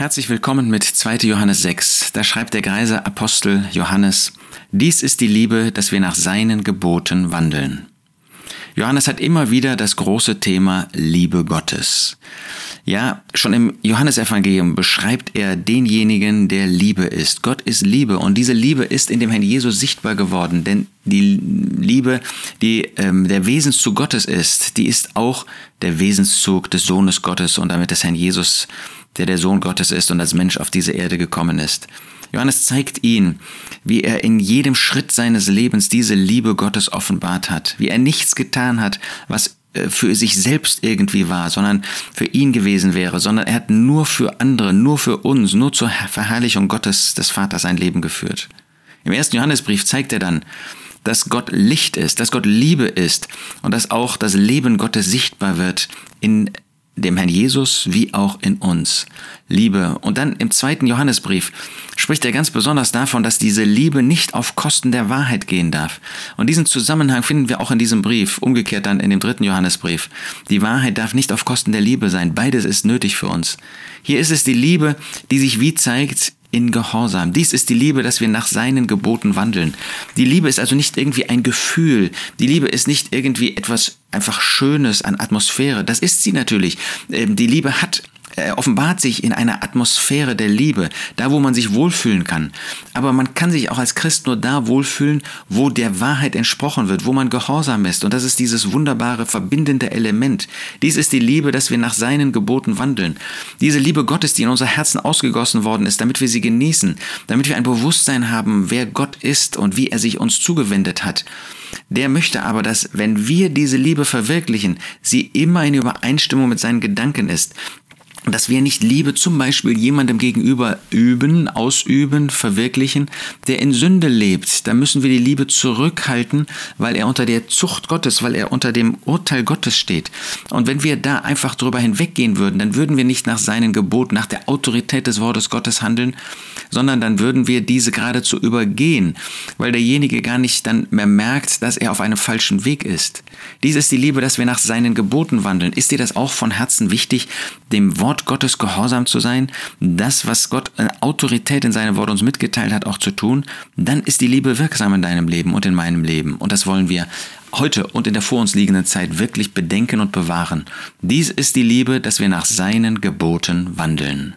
Herzlich willkommen mit 2. Johannes 6. Da schreibt der greise Apostel Johannes, dies ist die Liebe, dass wir nach seinen Geboten wandeln. Johannes hat immer wieder das große Thema Liebe Gottes. Ja, schon im Johannesevangelium beschreibt er denjenigen, der Liebe ist. Gott ist Liebe und diese Liebe ist in dem Herrn Jesus sichtbar geworden, denn die Liebe, die ähm, der Wesenszug Gottes ist, die ist auch der Wesenszug des Sohnes Gottes und damit des Herrn Jesus der der Sohn Gottes ist und als Mensch auf diese Erde gekommen ist. Johannes zeigt ihn, wie er in jedem Schritt seines Lebens diese Liebe Gottes offenbart hat, wie er nichts getan hat, was für sich selbst irgendwie war, sondern für ihn gewesen wäre, sondern er hat nur für andere, nur für uns, nur zur Verherrlichung Gottes des Vaters sein Leben geführt. Im ersten Johannesbrief zeigt er dann, dass Gott Licht ist, dass Gott Liebe ist und dass auch das Leben Gottes sichtbar wird in dem Herrn Jesus wie auch in uns. Liebe. Und dann im zweiten Johannesbrief spricht er ganz besonders davon, dass diese Liebe nicht auf Kosten der Wahrheit gehen darf. Und diesen Zusammenhang finden wir auch in diesem Brief, umgekehrt dann in dem dritten Johannesbrief. Die Wahrheit darf nicht auf Kosten der Liebe sein. Beides ist nötig für uns. Hier ist es die Liebe, die sich wie zeigt in Gehorsam. Dies ist die Liebe, dass wir nach seinen Geboten wandeln. Die Liebe ist also nicht irgendwie ein Gefühl. Die Liebe ist nicht irgendwie etwas einfach Schönes an Atmosphäre. Das ist sie natürlich. Ähm, die Liebe hat offenbart sich in einer Atmosphäre der Liebe, da wo man sich wohlfühlen kann. Aber man kann sich auch als Christ nur da wohlfühlen, wo der Wahrheit entsprochen wird, wo man gehorsam ist. Und das ist dieses wunderbare verbindende Element. Dies ist die Liebe, dass wir nach seinen Geboten wandeln. Diese Liebe Gottes, die in unser Herzen ausgegossen worden ist, damit wir sie genießen, damit wir ein Bewusstsein haben, wer Gott ist und wie er sich uns zugewendet hat. Der möchte aber, dass wenn wir diese Liebe verwirklichen, sie immer in Übereinstimmung mit seinen Gedanken ist, dass wir nicht Liebe zum Beispiel jemandem gegenüber üben, ausüben, verwirklichen, der in Sünde lebt. Da müssen wir die Liebe zurückhalten, weil er unter der Zucht Gottes, weil er unter dem Urteil Gottes steht. Und wenn wir da einfach drüber hinweggehen würden, dann würden wir nicht nach seinen Geboten, nach der Autorität des Wortes Gottes handeln, sondern dann würden wir diese geradezu übergehen, weil derjenige gar nicht dann mehr merkt, dass er auf einem falschen Weg ist. Dies ist die Liebe, dass wir nach seinen Geboten wandeln. Ist dir das auch von Herzen wichtig, dem Wort Wort Gottes gehorsam zu sein, das, was Gott an Autorität in seinem Wort uns mitgeteilt hat, auch zu tun, dann ist die Liebe wirksam in deinem Leben und in meinem Leben. Und das wollen wir heute und in der vor uns liegenden Zeit wirklich bedenken und bewahren. Dies ist die Liebe, dass wir nach seinen Geboten wandeln.